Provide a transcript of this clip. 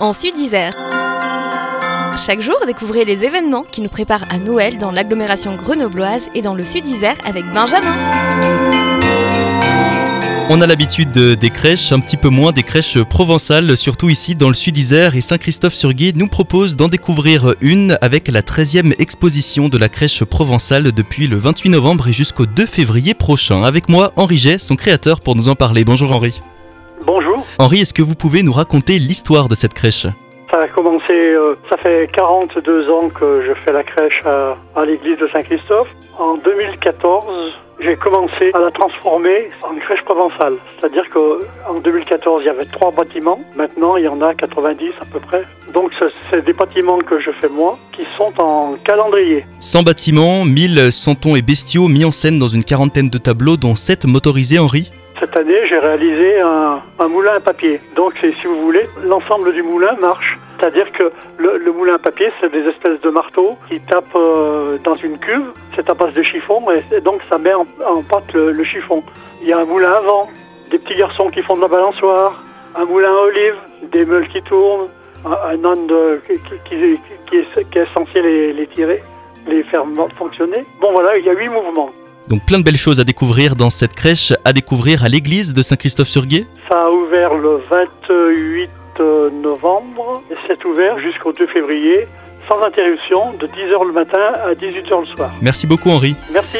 En Sud-Isère. Chaque jour, découvrez les événements qui nous préparent à Noël dans l'agglomération grenobloise et dans le Sud-Isère avec Benjamin. On a l'habitude des crèches, un petit peu moins des crèches provençales, surtout ici dans le Sud-Isère et Saint-Christophe-sur-Guy nous propose d'en découvrir une avec la 13e exposition de la crèche provençale depuis le 28 novembre et jusqu'au 2 février prochain. Avec moi, Henri Jet, son créateur, pour nous en parler. Bonjour Henri. Henri, est-ce que vous pouvez nous raconter l'histoire de cette crèche? Ça a commencé, euh, ça fait 42 ans que je fais la crèche à, à l'église de Saint-Christophe. En 2014, j'ai commencé à la transformer en crèche provençale. C'est-à-dire qu'en 2014, il y avait trois bâtiments. Maintenant, il y en a 90 à peu près. Donc, ce- c'est des bâtiments que je fais moi, qui sont en calendrier. 100 bâtiments, 1000 santons et bestiaux mis en scène dans une quarantaine de tableaux, dont 7 motorisés, Henri? Cette année, j'ai réalisé un, moulin à papier. Donc, si vous voulez, l'ensemble du moulin marche. C'est-à-dire que le, moulin à papier, c'est des espèces de marteaux qui tapent euh, dans une cuve. C'est à base de chiffon et, donc ça met en, pâte le, chiffon. Il y a un moulin à vent, des petits garçons qui font de la balançoire, un moulin à olive, des meules qui tournent, un, âne qui est censé les, les tirer, les faire fonctionner. Bon voilà, il y a huit mouvements. Donc plein de belles choses à découvrir dans cette crèche, à découvrir à l'église de Saint-Christophe-sur-Gué. Ça a ouvert le 28 novembre et c'est ouvert jusqu'au 2 février sans interruption de 10h le matin à 18h le soir. Merci beaucoup Henri. Merci.